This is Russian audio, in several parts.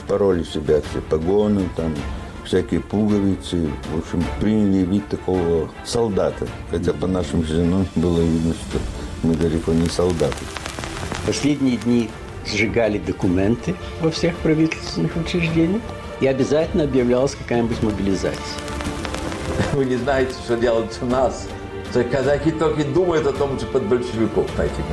спороли себя все погоны, там, всякие пуговицы. В общем, приняли вид такого солдата. Хотя по нашим физиономиям было видно, что мы далеко не солдаты. Последние дни сжигали документы во всех правительственных учреждениях и обязательно объявлялась какая-нибудь мобилизация. Вы не знаете, что делать у нас. Казаки только думают о том, что под большевиков на этих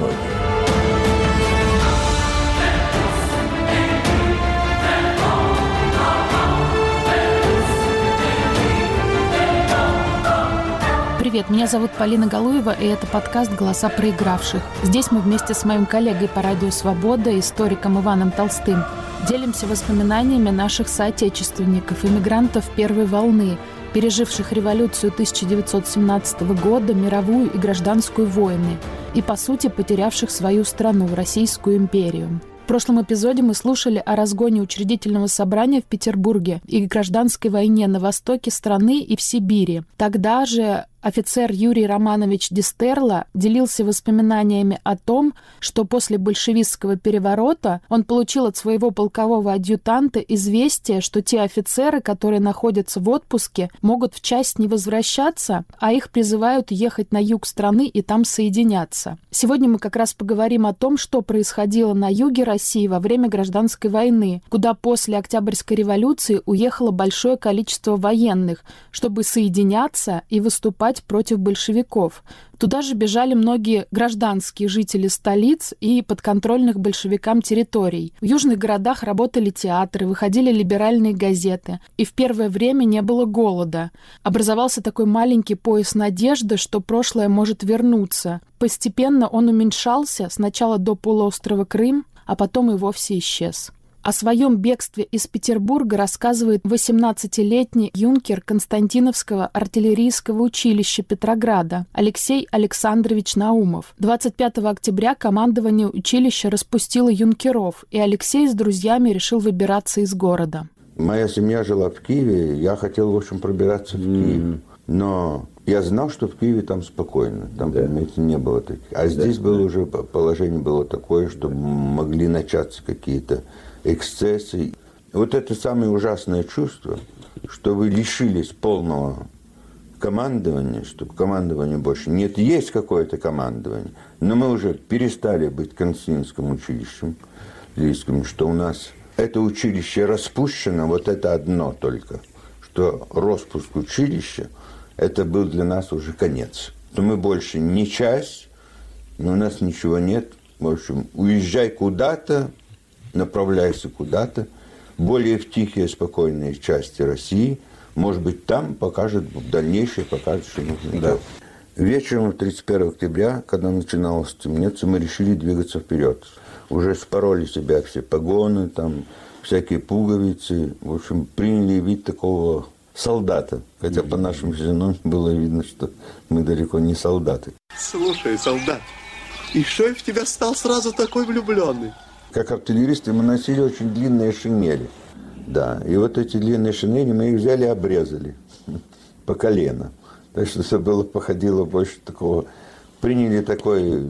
Привет, меня зовут Полина Галуева, и это подкаст «Голоса проигравших». Здесь мы вместе с моим коллегой по радио «Свобода», историком Иваном Толстым, делимся воспоминаниями наших соотечественников, иммигрантов первой волны, переживших революцию 1917 года, мировую и гражданскую войны, и, по сути, потерявших свою страну, Российскую империю. В прошлом эпизоде мы слушали о разгоне учредительного собрания в Петербурге и гражданской войне на востоке страны и в Сибири. Тогда же офицер Юрий Романович Дистерла делился воспоминаниями о том, что после большевистского переворота он получил от своего полкового адъютанта известие, что те офицеры, которые находятся в отпуске, могут в часть не возвращаться, а их призывают ехать на юг страны и там соединяться. Сегодня мы как раз поговорим о том, что происходило на юге России во время гражданской войны, куда после Октябрьской революции уехало большое количество военных, чтобы соединяться и выступать воевать против большевиков. Туда же бежали многие гражданские жители столиц и подконтрольных большевикам территорий. В южных городах работали театры, выходили либеральные газеты. И в первое время не было голода. Образовался такой маленький пояс надежды, что прошлое может вернуться. Постепенно он уменьшался сначала до полуострова Крым, а потом и вовсе исчез. О своем бегстве из Петербурга рассказывает 18-летний юнкер Константиновского артиллерийского училища Петрограда Алексей Александрович Наумов. 25 октября командование училища распустило юнкеров, и Алексей с друзьями решил выбираться из города. Моя семья жила в Киеве, я хотел, в общем, пробираться в Киев. Но я знал, что в Киеве там спокойно, там, да. понимаете, не было таких. А да, здесь было да. уже положение было такое, что могли начаться какие-то эксцессы. Вот это самое ужасное чувство, что вы лишились полного командования, что командования больше нет. Есть какое-то командование, но мы уже перестали быть Константинским училищем, Лийским, что у нас это училище распущено, вот это одно только, что распуск училища, это был для нас уже конец. Что мы больше не часть, но у нас ничего нет. В общем, уезжай куда-то, направляйся куда-то, более в тихие, спокойные части России. Может быть, там покажет, в дальнейшее покажет, что нужно да. Вечером 31 октября, когда начиналось темнеться, мы решили двигаться вперед. Уже спороли себя все погоны, там всякие пуговицы. В общем, приняли вид такого солдата. Хотя по нашим физиономиям было видно, что мы далеко не солдаты. Слушай, солдат, и что я в тебя стал сразу такой влюбленный? Как артиллеристы мы носили очень длинные шинели. Да, и вот эти длинные шинели мы их взяли и обрезали по колено. Так что все было, походило больше такого... Приняли такой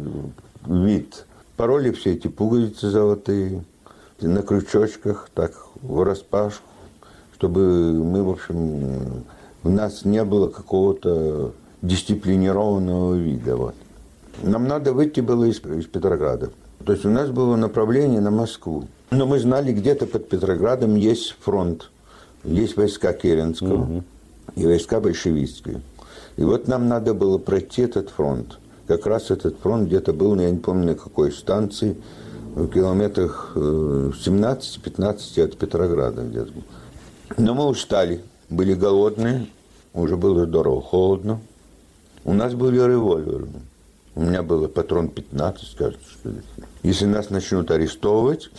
вид. Пороли все эти пуговицы золотые на крючочках, так в распашку, чтобы мы, в общем, у нас не было какого-то дисциплинированного вида. Вот. Нам надо выйти было из, из Петрограда. То есть у нас было направление на Москву. Но мы знали, где-то под Петроградом есть фронт. Есть войска Керенского угу. и войска большевистские. И вот нам надо было пройти этот фронт. Как раз этот фронт где-то был, я не помню на какой станции, в километрах 17-15 э, от Петрограда где-то. Но мы устали, были голодные, уже было здорово, холодно. У нас были револьверы. У меня было патрон 15, кажется, что ли. Если нас начнут арестовывать,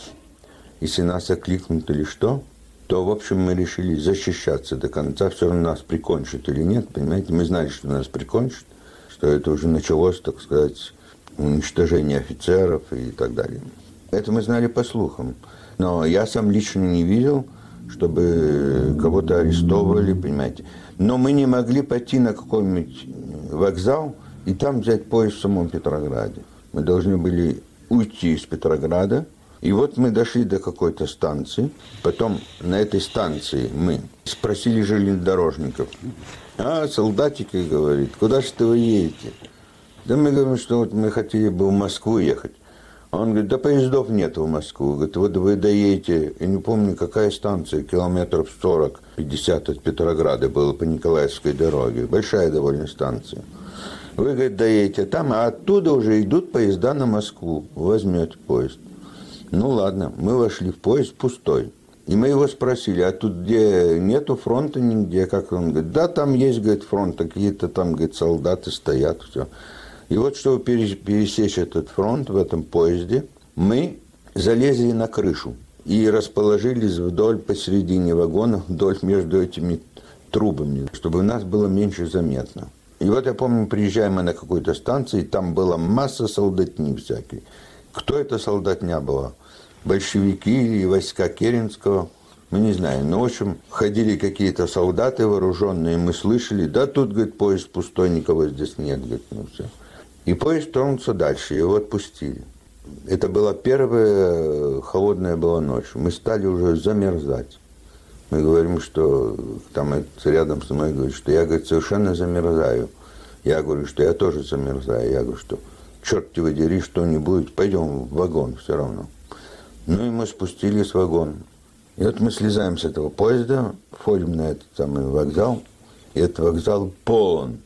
если нас окликнут или что, то, в общем, мы решили защищаться до конца. Все равно нас прикончат или нет, понимаете? Мы знали, что нас прикончат, что это уже началось, так сказать, уничтожение офицеров и так далее. Это мы знали по слухам. Но я сам лично не видел, чтобы кого-то арестовывали, понимаете. Но мы не могли пойти на какой-нибудь вокзал – и там взять поезд в самом Петрограде. Мы должны были уйти из Петрограда, И вот мы дошли до какой-то станции. Потом на этой станции мы спросили железнодорожников. А, солдатики, говорит, куда же вы едете? Да мы говорим, что вот мы хотели бы в Москву ехать. Он говорит, да поездов нет в Москву. Говорит, вот вы доедете, я не помню, какая станция, километров 40-50 от Петрограда было по Николаевской дороге. Большая довольно станция. Вы, говорит, доедете там, а оттуда уже идут поезда на Москву. Возьмете поезд. Ну ладно, мы вошли в поезд пустой. И мы его спросили, а тут где нету фронта нигде? Как он говорит, да, там есть, говорит, фронт, какие-то там, говорит, солдаты стоят, все. И вот, чтобы пересечь этот фронт в этом поезде, мы залезли на крышу и расположились вдоль посередине вагона, вдоль между этими трубами, чтобы у нас было меньше заметно. И вот я помню, приезжаем мы на какую-то станцию, и там была масса солдатни всякой. Кто это солдатня была? Большевики или войска Керенского? Мы не знаем. Но, в общем, ходили какие-то солдаты вооруженные, мы слышали, да тут, говорит, поезд пустой, никого здесь нет, говорит, ну все. И поезд тронулся дальше, его отпустили. Это была первая холодная была ночь. Мы стали уже замерзать. Мы говорим, что там рядом со мной говорит, что я, говорит, совершенно замерзаю. Я говорю, что я тоже замерзаю. Я говорю, что черт тебя дери, что не будет, пойдем в вагон все равно. Ну и мы спустились в вагон. И вот мы слезаем с этого поезда, входим на этот самый вокзал, и этот вокзал полон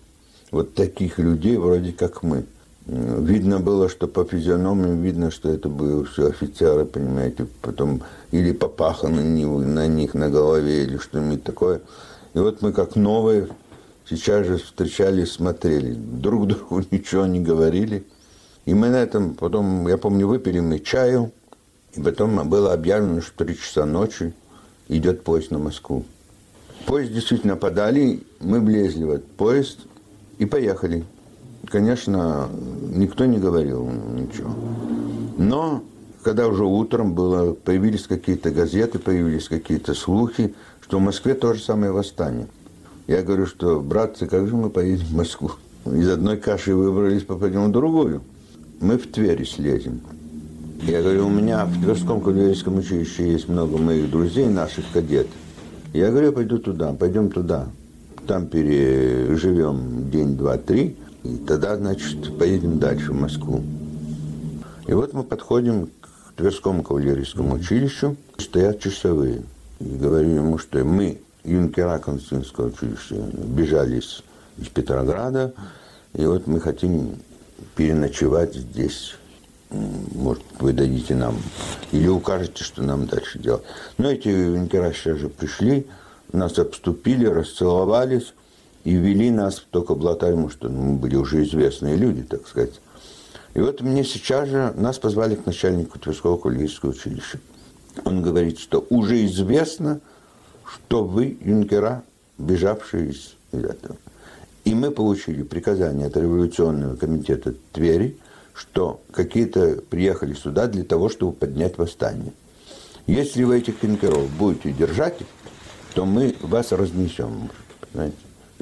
вот таких людей, вроде как мы. Видно было, что по физиономиям видно, что это были все офицеры, понимаете, потом или попаха на, на них на голове, или что-нибудь такое. И вот мы как новые сейчас же встречались, смотрели, друг другу ничего не говорили. И мы на этом потом, я помню, выпили мы чаю, и потом было объявлено, что 3 часа ночи идет поезд на Москву. Поезд действительно подали, мы влезли в этот поезд и поехали конечно, никто не говорил ничего. Но когда уже утром было, появились какие-то газеты, появились какие-то слухи, что в Москве то же самое восстание. Я говорю, что, братцы, как же мы поедем в Москву? Из одной каши выбрались, попадем в другую. Мы в Твери слезем. Я говорю, у меня в Тверском кавалерийском училище есть много моих друзей, наших кадетов. Я говорю, я пойду туда, пойдем туда. Там переживем день, два, три, тогда, значит, поедем дальше в Москву. И вот мы подходим к Тверскому кавалерийскому училищу, стоят часовые. И говорю ему, что мы, юнкера Константинского училища, бежали из, из Петрограда, и вот мы хотим переночевать здесь. Может, вы дадите нам, или укажете, что нам дальше делать. Но эти юнкера сейчас же пришли, нас обступили, расцеловались, и вели нас только благодаря что мы были уже известные люди, так сказать. И вот мне сейчас же нас позвали к начальнику Тверского кавалерийского училища. Он говорит, что уже известно, что вы юнкера, бежавшие из этого. И мы получили приказание от революционного комитета Твери, что какие-то приехали сюда для того, чтобы поднять восстание. Если вы этих юнкеров будете держать, то мы вас разнесем. Понимаете?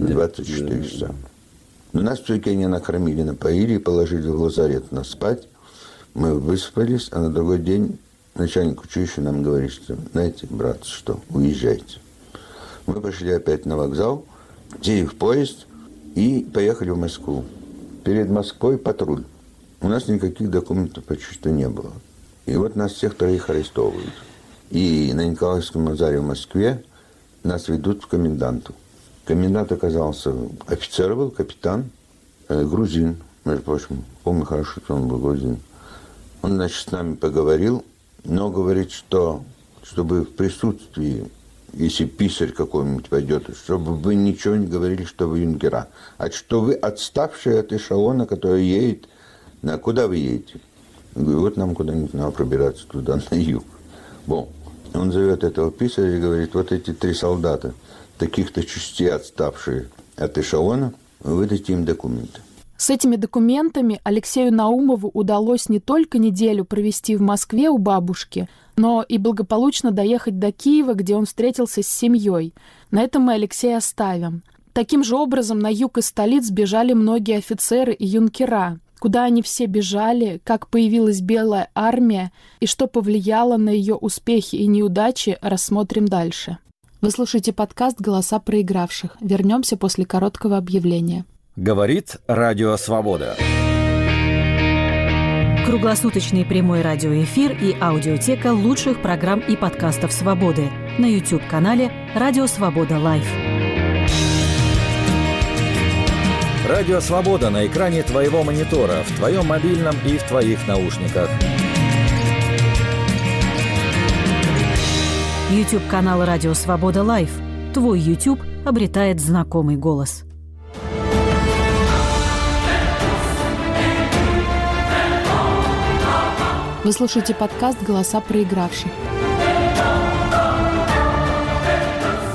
24 часа. Но нас все-таки они накормили, напоили положили в лазарет на спать. Мы выспались, а на другой день начальник училища нам говорит, что, знаете, брат, что, уезжайте. Мы пошли опять на вокзал, сели в поезд и поехали в Москву. Перед Москвой патруль. У нас никаких документов почти что не было. И вот нас всех троих арестовывают. И на Николаевском базаре в Москве нас ведут в коменданту. Комендант оказался офицер был, капитан, э, грузин, между прочим. Помню хорошо, что он был грузин. Он, значит, с нами поговорил, но говорит, что чтобы в присутствии, если писарь какой-нибудь пойдет, чтобы вы ничего не говорили, что вы юнгера, а что вы отставшие от эшелона, который едет, на куда вы едете? Я говорю, вот нам куда-нибудь надо пробираться туда, на юг. Бон. Он зовет этого писаря и говорит, вот эти три солдата – таких-то частей, отставшие от эшелона, выдать им документы. С этими документами Алексею Наумову удалось не только неделю провести в Москве у бабушки, но и благополучно доехать до Киева, где он встретился с семьей. На этом мы Алексея оставим. Таким же образом на юг из столиц бежали многие офицеры и юнкера. Куда они все бежали, как появилась Белая армия и что повлияло на ее успехи и неудачи, рассмотрим дальше. Вы слушаете подкаст «Голоса проигравших». Вернемся после короткого объявления. Говорит Радио Свобода. Круглосуточный прямой радиоэфир и аудиотека лучших программ и подкастов «Свободы» на YouTube-канале «Радио Свобода Live». Радио Свобода на экране твоего монитора, в твоем мобильном и в твоих наушниках. YouTube-канал «Радио Свобода Live». Твой YouTube обретает знакомый голос. Вы слушаете подкаст «Голоса проигравших».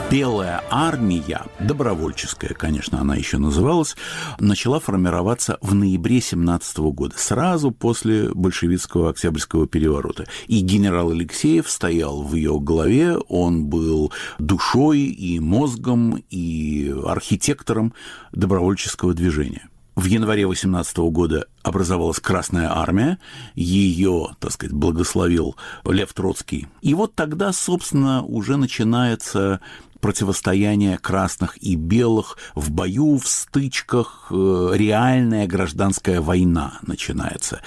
Белая армия, добровольческая, конечно, она еще называлась, начала формироваться в ноябре 17 года, сразу после большевистского Октябрьского переворота. И генерал Алексеев стоял в ее главе, он был душой и мозгом, и архитектором добровольческого движения. В январе 18 года образовалась Красная Армия, ее, так сказать, благословил Лев Троцкий. И вот тогда, собственно, уже начинается противостояние красных и белых в бою, в стычках, э, реальная гражданская война начинается.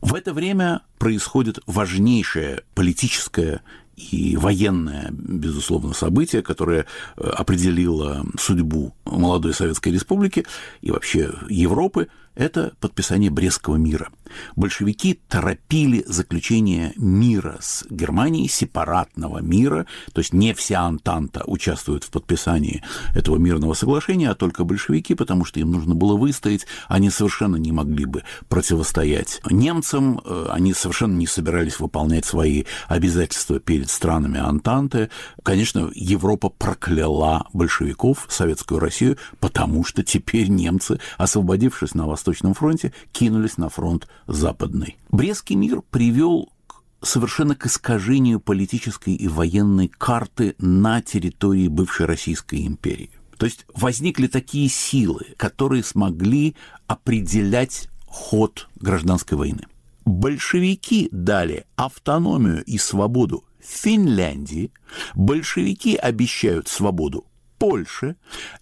В это время происходит важнейшее политическое и военное, безусловно, событие, которое э, определило судьбу молодой Советской Республики и вообще Европы – это подписание Брестского мира. Большевики торопили заключение мира с Германией, сепаратного мира, то есть не вся Антанта участвует в подписании этого мирного соглашения, а только большевики, потому что им нужно было выстоять, они совершенно не могли бы противостоять немцам, э, они совершенно не собирались выполнять свои обязательства перед странами Антанты. Конечно, Европа прокляла большевиков, Советскую Россию, потому что теперь немцы, освободившись на Восточном фронте, кинулись на фронт Западный. Брестский мир привел совершенно к искажению политической и военной карты на территории бывшей Российской империи. То есть возникли такие силы, которые смогли определять ход гражданской войны. Большевики дали автономию и свободу Финляндии, большевики обещают свободу Польше,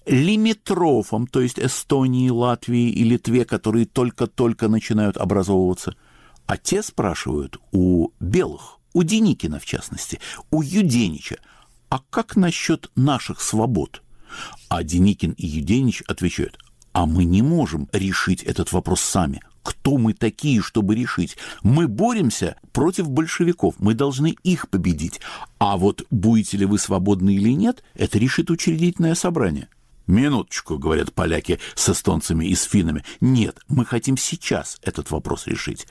лимитрофам, то есть Эстонии, Латвии и Литве, которые только-только начинают образовываться, а те спрашивают у белых, у Деникина в частности, у Юденича, а как насчет наших свобод? А Деникин и Юденич отвечают, а мы не можем решить этот вопрос сами кто мы такие, чтобы решить. Мы боремся против большевиков, мы должны их победить. А вот будете ли вы свободны или нет, это решит учредительное собрание. Минуточку, говорят поляки с эстонцами и с финнами. Нет, мы хотим сейчас этот вопрос решить.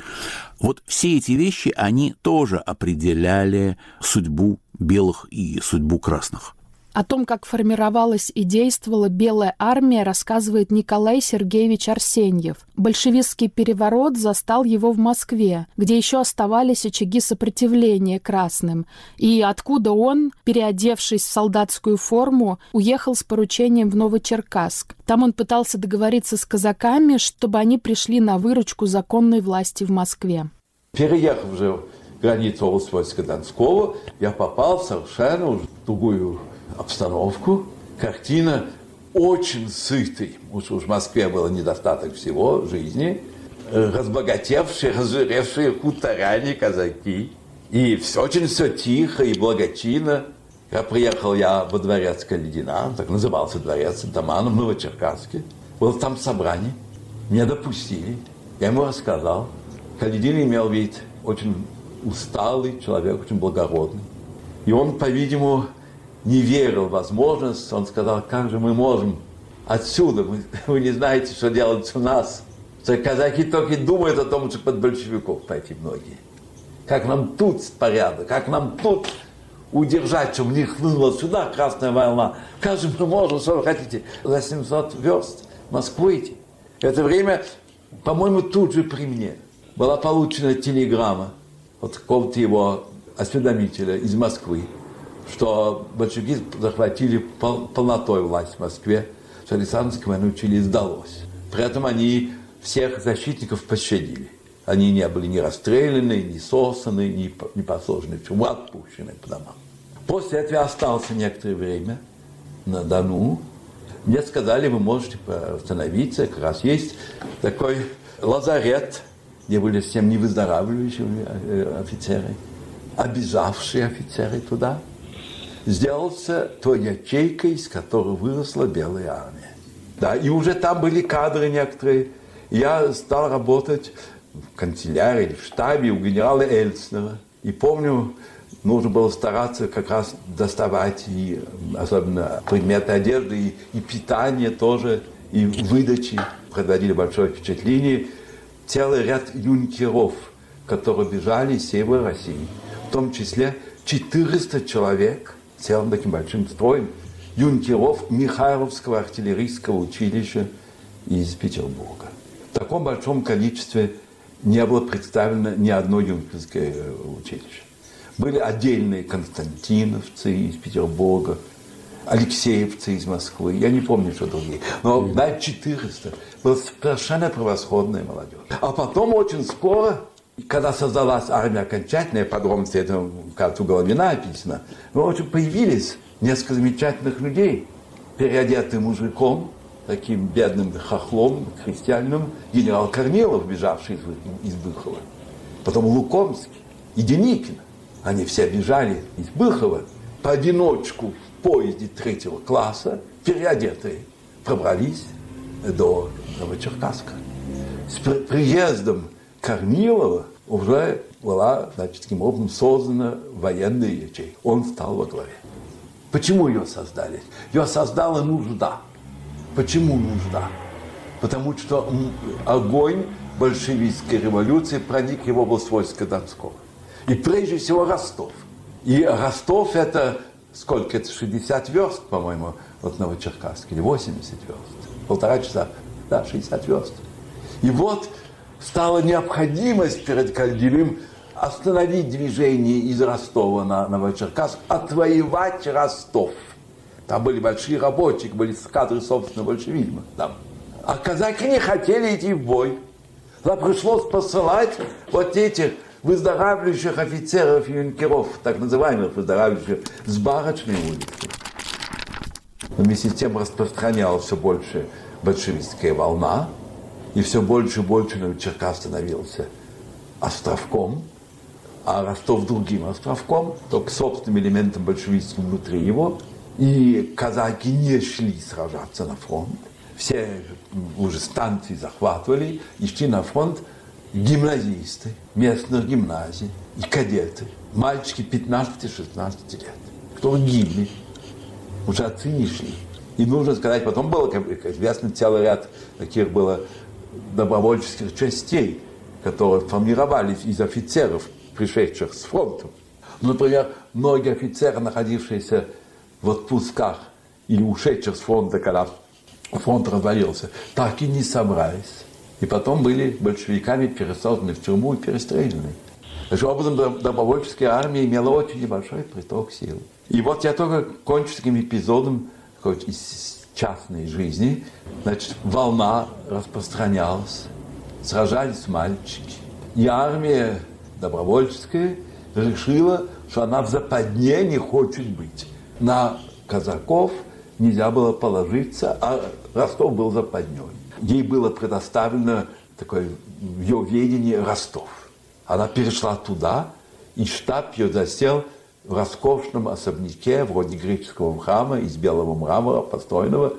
Вот все эти вещи, они тоже определяли судьбу белых и судьбу красных. О том, как формировалась и действовала Белая армия, рассказывает Николай Сергеевич Арсеньев. Большевистский переворот застал его в Москве, где еще оставались очаги сопротивления красным, и откуда он, переодевшись в солдатскую форму, уехал с поручением в Новочеркасск. Там он пытался договориться с казаками, чтобы они пришли на выручку законной власти в Москве. Переехав уже границу Волосвойска-Донского, я попал в совершенно другую обстановку. Картина очень сытый, уж в Москве было недостаток всего жизни, разбогатевшие, разжиревшие хуторяне, казаки. И все очень все тихо и благочинно. Я приехал я во дворец Каледина, так назывался дворец Тамана в Новочеркасске. Был там собрание, меня допустили. Я ему рассказал. Каледин имел вид очень усталый человек, очень благородный. И он, по-видимому, не верил в возможность, он сказал, как же мы можем отсюда, вы, вы не знаете, что делать у нас. Казаки только думают о том, что под большевиков пойти многие. Как нам тут порядок, как нам тут удержать, чтобы не хлынула сюда красная волна. Как же мы можем, что вы хотите, за 700 верст в Москву идти? Это время, по-моему, тут же при мне была получена телеграмма от какого-то его осведомителя из Москвы, что большевики захватили пол, полнотой власть в Москве, что Александровскому войну Чили сдалось. При этом они всех защитников пощадили. Они не были ни расстреляны, ни сосаны, ни, ни посажены в тюрьму, отпущены по домам. После этого я остался некоторое время на Дону. Мне сказали, вы можете остановиться, как раз есть такой лазарет, где были всем невыздоравливающие э, офицеры, обижавшие офицеры туда, сделался той ячейкой, из которой выросла Белая армия. Да, и уже там были кадры некоторые. Я стал работать в канцелярии, в штабе у генерала Эльснера. И помню, нужно было стараться как раз доставать и особенно предметы одежды, и, и питание тоже, и выдачи. Производили большое впечатление. Целый ряд юнкеров, которые бежали из севера России, в том числе 400 человек целым таким большим строем юнкеров Михайловского артиллерийского училища из Петербурга. В таком большом количестве не было представлено ни одно юнкерское э, училище. Были отдельные константиновцы из Петербурга, Алексеевцы из Москвы, я не помню, что другие. Но на 400 была совершенно превосходная молодежь. А потом очень скоро, когда создалась армия окончательная, подробности этого, кажется, Головина описано, но очень появились несколько замечательных людей, переодетым мужиком, таким бедным хохлом, крестьянином, генерал Корнилов, бежавший из, из Быхова. Потом Лукомский и Деникин. Они все бежали из Быхова поодиночку в поезде третьего класса, переодетые, пробрались до Новочеркасска. С приездом Корнилова уже была, значит, таким образом создана военная ячейка. Он стал во главе. Почему ее создали? Ее создала нужда. Почему нужда? Потому что огонь большевистской революции проник в область войска Донского. И прежде всего Ростов. И Ростов это сколько? Это 60 верст, по-моему, от Новочеркасска, или 80 верст. Полтора часа, да, 60 верст. И вот стала необходимость перед Кальдивым остановить движение из Ростова на Новочеркасск, отвоевать Ростов – там были большие рабочие, были кадры, собственно, большевизма. Там. А казаки не хотели идти в бой. Тогда пришлось посылать вот этих выздоравливающих офицеров и юнкеров, так называемых выздоравливающих, с барочной улицы. Но вместе с тем распространялась все больше большевистская волна, и все больше и больше Новочеркас становился островком, а Ростов другим островком, только собственным элементом большевистским внутри его – и казаки не шли сражаться на фронт. Все уже станции захватывали и шли на фронт гимназисты местных гимназий и кадеты. Мальчики 15-16 лет, кто гибли. Уже отцы не шли. И нужно сказать, потом было, как известно, целый ряд таких было добровольческих частей, которые формировались из офицеров, пришедших с фронта. Например, многие офицеры, находившиеся в отпусках или ушедших с фронта, когда фронт развалился, так и не собрались. И потом были большевиками пересажены в тюрьму и перестреляны. Таким образом, добровольческая армия имела очень небольшой приток сил. И вот я только кончу таким эпизодом из частной жизни. Значит, волна распространялась, сражались мальчики. И армия добровольческая решила, что она в западне не хочет быть на казаков нельзя было положиться, а Ростов был западней. Ей было предоставлено такое ее ведении Ростов. Она перешла туда, и штаб ее засел в роскошном особняке, вроде греческого храма, из белого мрамора, построенного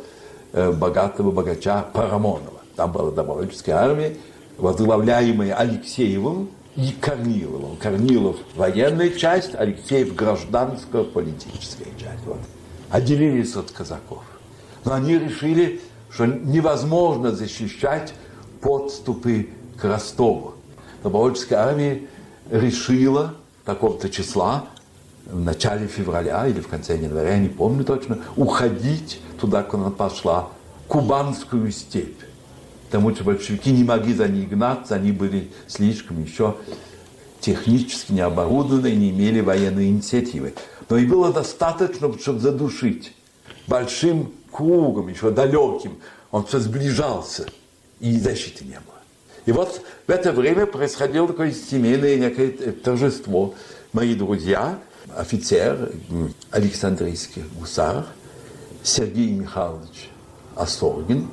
э, богатого богача Парамонова. Там была добровольческая армия, возглавляемая Алексеевым, и Корниловым. Корнилов – военная часть, Алексеев – гражданская политическая часть. Вот. Отделились от казаков. Но они решили, что невозможно защищать подступы к Ростову. Добровольческая армия решила такого-то числа, в начале февраля или в конце января, я не помню точно, уходить туда, куда она пошла, Кубанскую степь потому что большевики не могли за ней гнаться, они были слишком еще технически не оборудованы не имели военной инициативы. Но и было достаточно, чтобы задушить большим кругом, еще далеким. Он все сближался. и защиты не было. И вот в это время происходило такое семейное некое торжество. Мои друзья, офицер Александрийский гусар Сергей Михайлович Осоргин,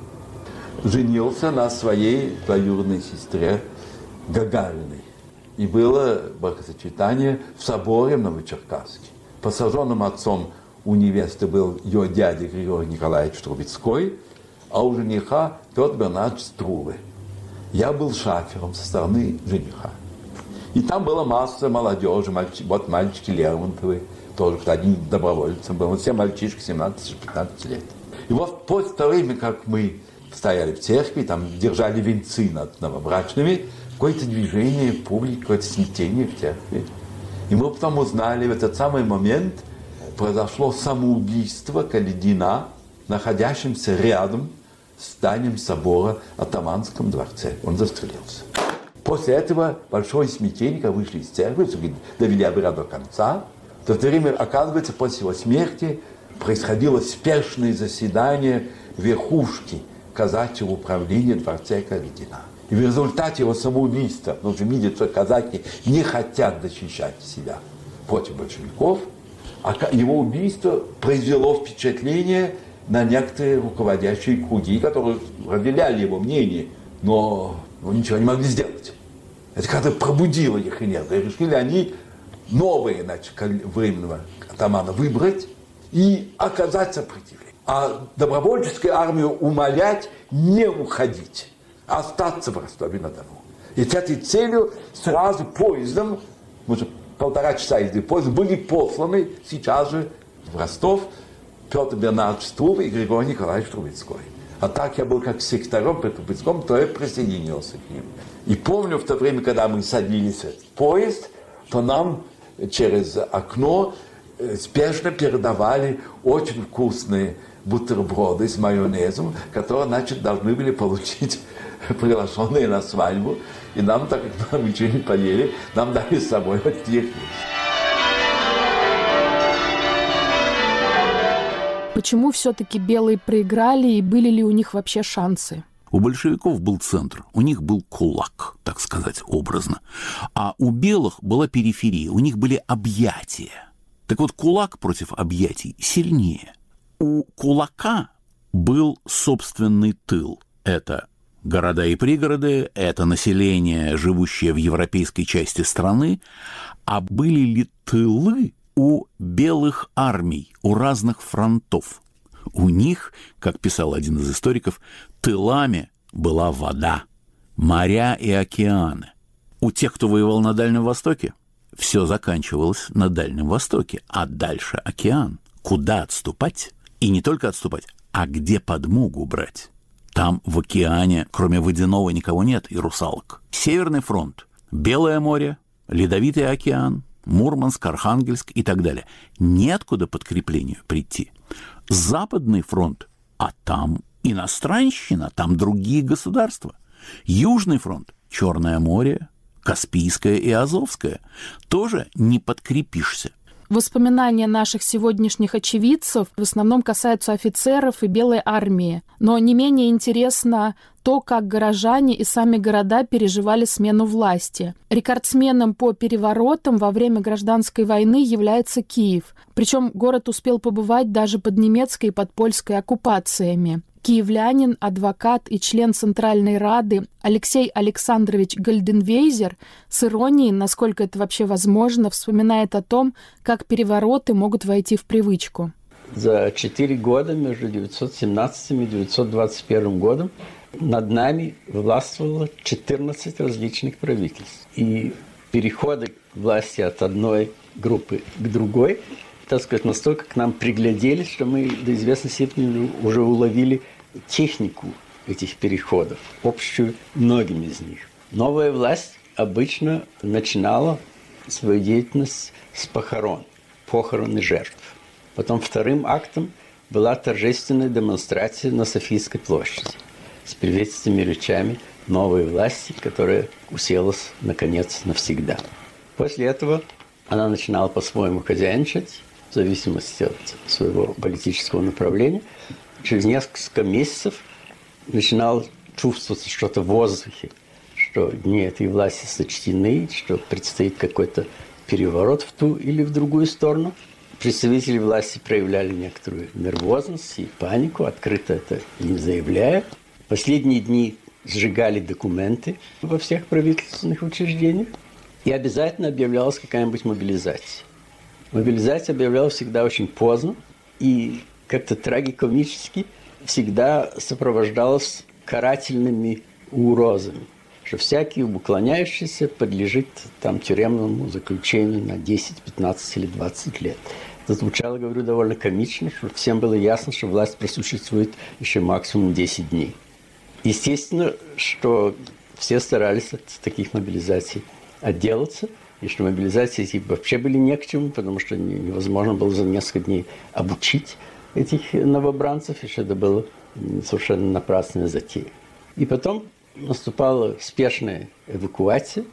женился на своей двоюродной сестре Гагариной. И было бракосочетание в соборе в Новочеркасске. Посаженным отцом у невесты был ее дядя Григорий Николаевич Трубецкой, а у жениха Петр Бернадович Струвы. Я был шафером со стороны жениха. И там была масса молодежи, мальчи, вот мальчики Лермонтовы, тоже один добровольцем был, вот все мальчишки 17-15 лет. И вот после того времени, как мы стояли в церкви, там держали венцы над новобрачными, какое-то движение публики, какое-то смятение в церкви. И мы потом узнали, в этот самый момент произошло самоубийство Каледина, находящимся рядом с зданием собора Атаманском дворце. Он застрелился. После этого большое смятение, когда вышли из церкви, довели обряд до конца. В то время, оказывается, после его смерти происходило спешное заседание верхушки казачьего управления дворца Каледина. И в результате его самоубийства, потому что видят, что казаки не хотят защищать себя против большевиков, а его убийство произвело впечатление на некоторые руководящие круги, которые разделяли его мнение, но ничего не могли сделать. Это когда пробудило их энергию. Решили они новые значит, временного атамана выбрать и оказать сопротивление. А добровольческую армию умолять не уходить, а остаться в Ростове-на-Дону. И с этой целью сразу поездом, может, полтора часа езды поезд, были посланы сейчас же в Ростов Петр Бернардович Струве и Григорий Николаевич Трубецкой. А так я был как секретарем при Трубецком, то я присоединился к ним. И помню в то время, когда мы садились в поезд, то нам через окно э, спешно передавали очень вкусные бутерброды с майонезом, которые, значит, должны были получить приглашенные на свадьбу. И нам, так как мы ничего не поели, нам дали с собой вот технику. Почему все-таки белые проиграли и были ли у них вообще шансы? У большевиков был центр, у них был кулак, так сказать, образно. А у белых была периферия, у них были объятия. Так вот, кулак против объятий сильнее. У кулака был собственный тыл. Это города и пригороды, это население, живущее в европейской части страны. А были ли тылы у белых армий, у разных фронтов. У них, как писал один из историков, тылами была вода, моря и океаны. У тех, кто воевал на Дальнем Востоке, все заканчивалось на Дальнем Востоке, а дальше океан. Куда отступать? И не только отступать, а где подмогу брать? Там в океане, кроме водяного, никого нет и русалок. Северный фронт, Белое море, Ледовитый океан, Мурманск, Архангельск и так далее. Неоткуда подкреплению прийти. Западный фронт, а там иностранщина, там другие государства. Южный фронт, Черное море, Каспийское и Азовское. Тоже не подкрепишься. Воспоминания наших сегодняшних очевидцев в основном касаются офицеров и Белой армии. Но не менее интересно то, как горожане и сами города переживали смену власти. Рекордсменом по переворотам во время гражданской войны является Киев. Причем город успел побывать даже под немецкой и под польской оккупациями киевлянин, адвокат и член Центральной Рады Алексей Александрович Гальденвейзер с иронией, насколько это вообще возможно, вспоминает о том, как перевороты могут войти в привычку. За четыре года между 1917 и 1921 годом над нами властвовало 14 различных правительств. И переходы власти от одной группы к другой так сказать, настолько к нам пригляделись, что мы до известной степени уже уловили технику этих переходов, общую многим из них. Новая власть обычно начинала свою деятельность с похорон, похороны жертв. Потом вторым актом была торжественная демонстрация на Софийской площади с приветственными речами новой власти, которая уселась, наконец, навсегда. После этого она начинала по-своему хозяйничать, в зависимости от своего политического направления. Через несколько месяцев начинал чувствоваться что-то в воздухе, что дни этой власти сочтены, что предстоит какой-то переворот в ту или в другую сторону. Представители власти проявляли некоторую нервозность и панику, открыто это не заявляя. Последние дни сжигали документы во всех правительственных учреждениях, и обязательно объявлялась какая-нибудь мобилизация. Мобилизация объявлялась всегда очень поздно, и как-то трагикомически всегда сопровождалась карательными угрозами, что всякий уклоняющийся подлежит там тюремному заключению на 10, 15 или 20 лет. Это звучало, говорю, довольно комично, что всем было ясно, что власть просуществует еще максимум 10 дней. Естественно, что все старались от таких мобилизаций отделаться, и что мобилизации эти вообще были не к чему, потому что невозможно было за несколько дней обучить этих новобранцев, и что это было совершенно напрасная затея. И потом наступала спешная эвакуация,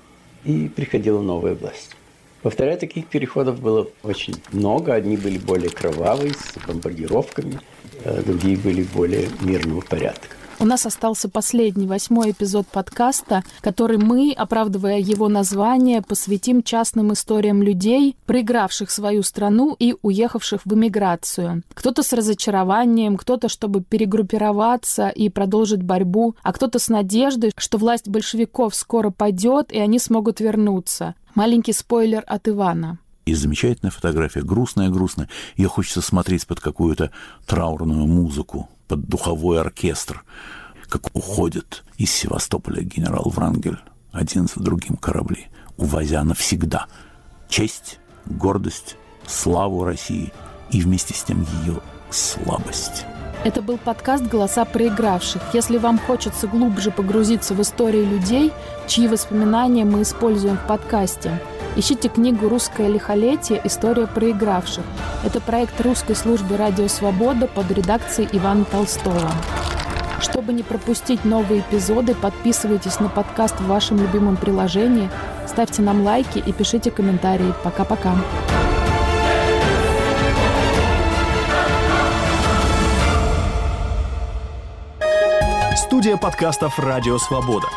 и приходила новая власть. Повторяю, таких переходов было очень много. Одни были более кровавые, с бомбардировками, а другие были более мирного порядка. У нас остался последний, восьмой эпизод подкаста, который мы, оправдывая его название, посвятим частным историям людей, проигравших свою страну и уехавших в эмиграцию. Кто-то с разочарованием, кто-то, чтобы перегруппироваться и продолжить борьбу, а кто-то с надеждой, что власть большевиков скоро падет, и они смогут вернуться. Маленький спойлер от Ивана. И замечательная фотография, грустная-грустная. Ее хочется смотреть под какую-то траурную музыку, под духовой оркестр, как уходит из Севастополя генерал Врангель один за другим корабли, увозя навсегда честь, гордость, славу России и вместе с тем ее слабость. Это был подкаст «Голоса проигравших». Если вам хочется глубже погрузиться в истории людей, чьи воспоминания мы используем в подкасте, ищите книгу «Русское лихолетие. История проигравших». Это проект русской службы «Радио Свобода» под редакцией Ивана Толстого. Чтобы не пропустить новые эпизоды, подписывайтесь на подкаст в вашем любимом приложении, ставьте нам лайки и пишите комментарии. Пока-пока. Студия подкастов «Радио Свобода».